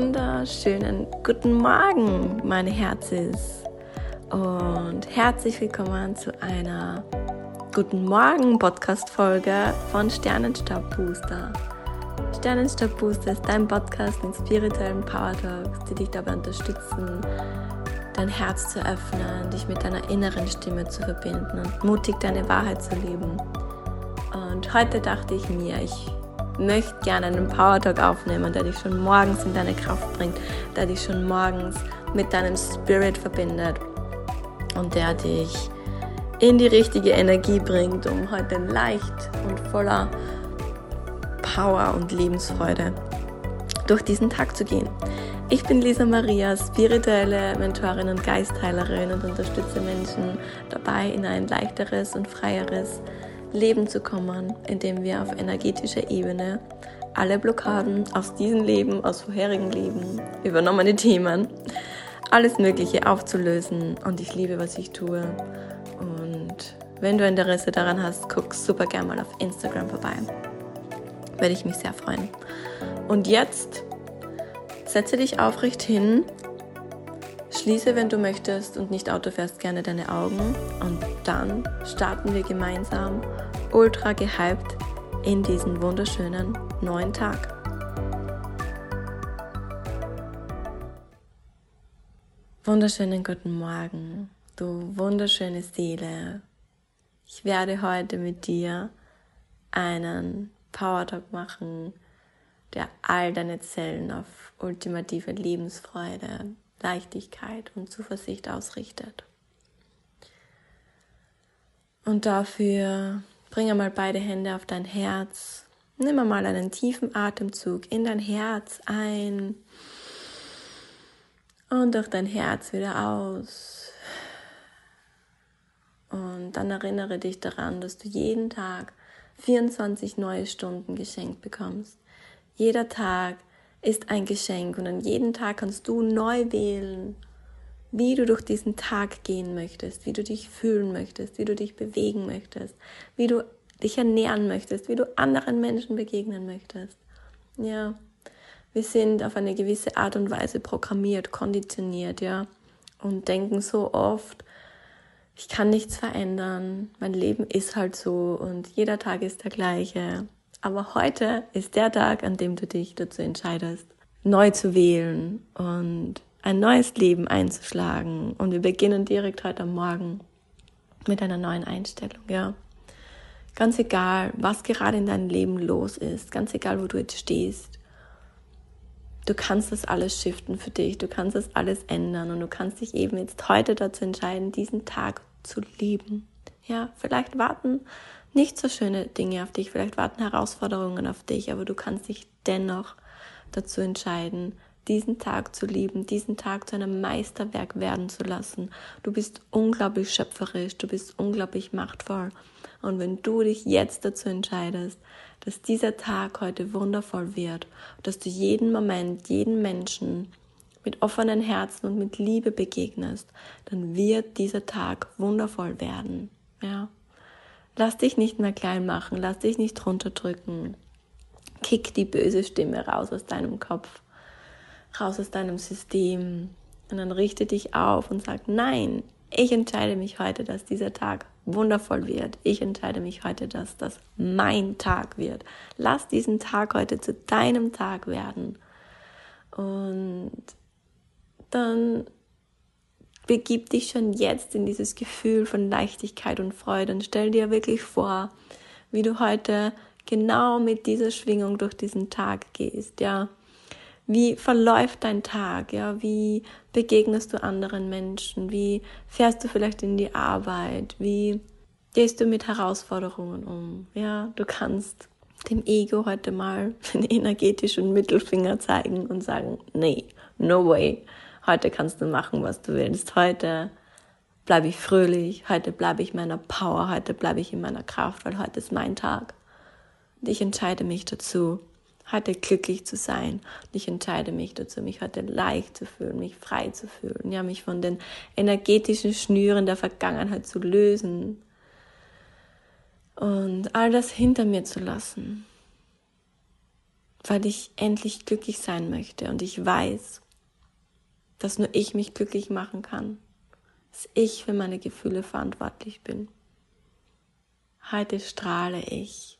wunderschönen guten Morgen, meine Herzis. Und herzlich willkommen zu einer Guten Morgen Podcast-Folge von Sternenstab Booster. Sternenstab Booster ist dein Podcast mit spirituellen Power Talks, die dich dabei unterstützen, dein Herz zu öffnen, dich mit deiner inneren Stimme zu verbinden und mutig deine Wahrheit zu leben. Und heute dachte ich mir, ich möchte gerne einen Power Talk aufnehmen, der dich schon morgens in deine Kraft bringt, der dich schon morgens mit deinem Spirit verbindet und der dich in die richtige Energie bringt, um heute leicht und voller Power und Lebensfreude durch diesen Tag zu gehen. Ich bin Lisa Maria, spirituelle Mentorin und Geistheilerin und unterstütze Menschen dabei, in ein leichteres und freieres Leben zu kommen, indem wir auf energetischer Ebene alle Blockaden aus diesem Leben, aus vorherigen Leben, übernommene Themen, alles Mögliche aufzulösen. Und ich liebe, was ich tue. Und wenn du Interesse daran hast, guck super gerne mal auf Instagram vorbei. Würde ich mich sehr freuen. Und jetzt setze dich aufrecht hin Schließe, wenn du möchtest und nicht Auto fährst, gerne deine Augen und dann starten wir gemeinsam ultra gehypt in diesen wunderschönen neuen Tag. Wunderschönen guten Morgen, du wunderschöne Seele. Ich werde heute mit dir einen Power Talk machen, der all deine Zellen auf ultimative Lebensfreude, Leichtigkeit und Zuversicht ausrichtet. Und dafür bringe mal beide Hände auf dein Herz. Nimm mal einen tiefen Atemzug in dein Herz ein und durch dein Herz wieder aus. Und dann erinnere dich daran, dass du jeden Tag 24 neue Stunden geschenkt bekommst. Jeder Tag ist ein Geschenk und an jedem Tag kannst du neu wählen, wie du durch diesen Tag gehen möchtest, wie du dich fühlen möchtest, wie du dich bewegen möchtest, wie du dich ernähren möchtest, wie du anderen Menschen begegnen möchtest. Ja, wir sind auf eine gewisse Art und Weise programmiert, konditioniert, ja, und denken so oft, ich kann nichts verändern, mein Leben ist halt so und jeder Tag ist der gleiche. Aber heute ist der Tag, an dem du dich dazu entscheidest, neu zu wählen und ein neues Leben einzuschlagen. Und wir beginnen direkt heute am Morgen mit einer neuen Einstellung, ja. Ganz egal, was gerade in deinem Leben los ist, ganz egal, wo du jetzt stehst, du kannst das alles shiften für dich, du kannst das alles ändern und du kannst dich eben jetzt heute dazu entscheiden, diesen Tag zu leben. Ja, vielleicht warten nicht so schöne Dinge auf dich, vielleicht warten Herausforderungen auf dich, aber du kannst dich dennoch dazu entscheiden, diesen Tag zu lieben, diesen Tag zu einem Meisterwerk werden zu lassen. Du bist unglaublich schöpferisch, du bist unglaublich machtvoll. Und wenn du dich jetzt dazu entscheidest, dass dieser Tag heute wundervoll wird, dass du jeden Moment, jeden Menschen mit offenen Herzen und mit Liebe begegnest, dann wird dieser Tag wundervoll werden. Ja. Lass dich nicht mehr klein machen, lass dich nicht runterdrücken. Kick die böse Stimme raus aus deinem Kopf, raus aus deinem System und dann richte dich auf und sag, nein, ich entscheide mich heute, dass dieser Tag wundervoll wird. Ich entscheide mich heute, dass das mein Tag wird. Lass diesen Tag heute zu deinem Tag werden. Und dann begib dich schon jetzt in dieses Gefühl von Leichtigkeit und Freude und stell dir wirklich vor, wie du heute genau mit dieser Schwingung durch diesen Tag gehst, ja. Wie verläuft dein Tag, ja? Wie begegnest du anderen Menschen? Wie fährst du vielleicht in die Arbeit? Wie gehst du mit Herausforderungen um? Ja, du kannst dem Ego heute mal den energetischen Mittelfinger zeigen und sagen, nee, no way. Heute kannst du machen, was du willst. Heute bleibe ich fröhlich. Heute bleibe ich meiner Power. Heute bleibe ich in meiner Kraft, weil heute ist mein Tag. Und ich entscheide mich dazu, heute glücklich zu sein. Und ich entscheide mich dazu, mich heute leicht zu fühlen, mich frei zu fühlen, ja, mich von den energetischen Schnüren der Vergangenheit zu lösen und all das hinter mir zu lassen. weil ich endlich glücklich sein möchte und ich weiß, dass nur ich mich glücklich machen kann, dass ich für meine Gefühle verantwortlich bin. Heute strahle ich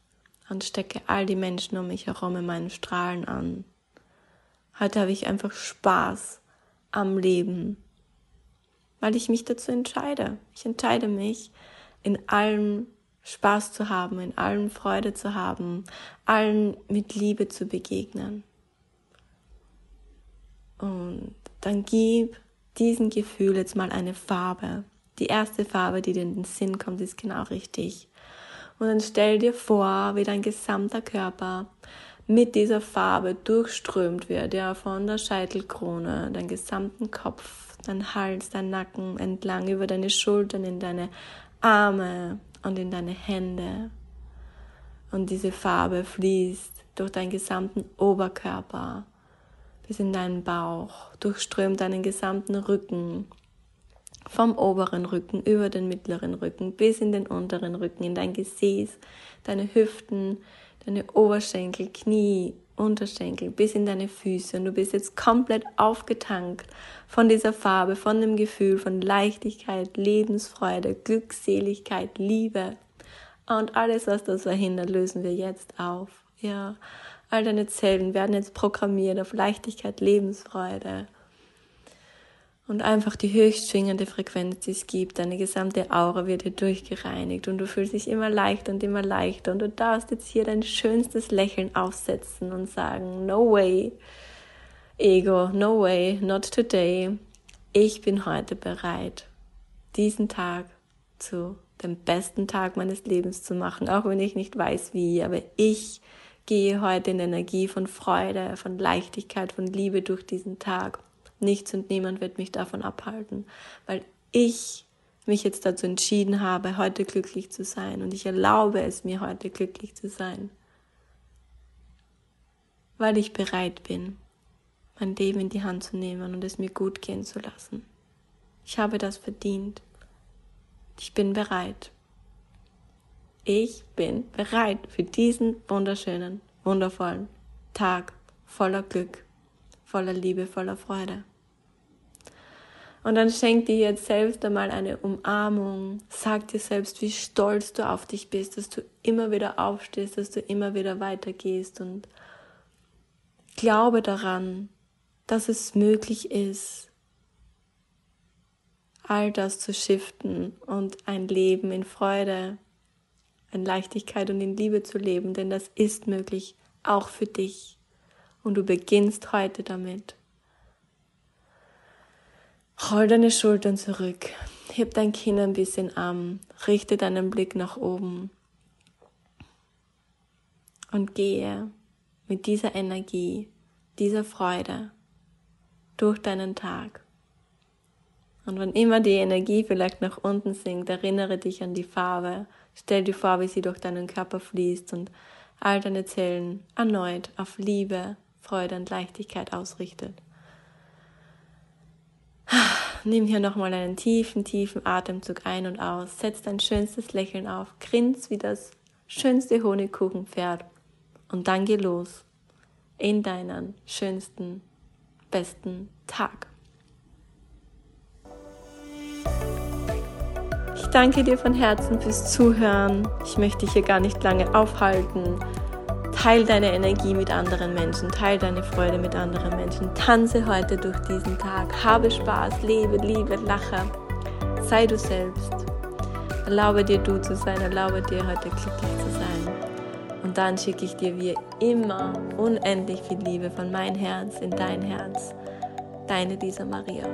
und stecke all die Menschen um mich herum in meinen Strahlen an. Heute habe ich einfach Spaß am Leben, weil ich mich dazu entscheide. Ich entscheide mich, in allem Spaß zu haben, in allem Freude zu haben, allen mit Liebe zu begegnen. Und dann gib diesem Gefühl jetzt mal eine Farbe. Die erste Farbe, die dir in den Sinn kommt, ist genau richtig. Und dann stell dir vor, wie dein gesamter Körper mit dieser Farbe durchströmt wird, ja, von der Scheitelkrone, deinen gesamten Kopf, dein Hals, dein Nacken, entlang über deine Schultern, in deine Arme und in deine Hände. Und diese Farbe fließt durch deinen gesamten Oberkörper bis in deinen Bauch, durchströmt deinen gesamten Rücken, vom oberen Rücken über den mittleren Rücken bis in den unteren Rücken, in dein Gesäß, deine Hüften, deine Oberschenkel, Knie, Unterschenkel bis in deine Füße und du bist jetzt komplett aufgetankt von dieser Farbe, von dem Gefühl von Leichtigkeit, Lebensfreude, Glückseligkeit, Liebe und alles, was das verhindert, lösen wir jetzt auf. Ja, all deine Zellen werden jetzt programmiert auf Leichtigkeit, Lebensfreude und einfach die höchst schwingende Frequenz, die es gibt. Deine gesamte Aura wird hier durchgereinigt und du fühlst dich immer leichter und immer leichter und du darfst jetzt hier dein schönstes Lächeln aufsetzen und sagen, no way, Ego, no way, not today. Ich bin heute bereit, diesen Tag zu dem besten Tag meines Lebens zu machen, auch wenn ich nicht weiß wie, aber ich gehe heute in Energie von Freude, von Leichtigkeit, von Liebe durch diesen Tag Nichts und niemand wird mich davon abhalten, weil ich mich jetzt dazu entschieden habe, heute glücklich zu sein und ich erlaube es mir heute glücklich zu sein, weil ich bereit bin, mein Leben in die Hand zu nehmen und es mir gut gehen zu lassen. Ich habe das verdient. Ich bin bereit. Ich bin bereit für diesen wunderschönen, wundervollen Tag voller Glück, voller Liebe, voller Freude. Und dann schenk dir jetzt selbst einmal eine Umarmung. Sag dir selbst, wie stolz du auf dich bist, dass du immer wieder aufstehst, dass du immer wieder weitergehst und glaube daran, dass es möglich ist, all das zu shiften und ein Leben in Freude, in Leichtigkeit und in Liebe zu leben, denn das ist möglich, auch für dich. Und du beginnst heute damit. Roll deine Schultern zurück, heb dein Kinn ein bisschen an, richte deinen Blick nach oben und gehe mit dieser Energie, dieser Freude durch deinen Tag. Und wenn immer die Energie vielleicht nach unten sinkt, erinnere dich an die Farbe, stell dir vor, wie sie durch deinen Körper fließt und all deine Zellen erneut auf Liebe, Freude und Leichtigkeit ausrichtet. Nimm hier nochmal einen tiefen, tiefen Atemzug ein und aus. Setz dein schönstes Lächeln auf. Grins wie das schönste Honigkuchenpferd. Und dann geh los in deinen schönsten, besten Tag. Ich danke dir von Herzen fürs Zuhören. Ich möchte dich hier gar nicht lange aufhalten. Teil deine Energie mit anderen Menschen, teil deine Freude mit anderen Menschen. Tanze heute durch diesen Tag. Habe Spaß, lebe, liebe, lache. Sei du selbst. Erlaube dir du zu sein, erlaube dir heute glücklich zu sein. Und dann schicke ich dir wie immer unendlich viel Liebe von mein Herz in dein Herz. Deine Lisa Maria.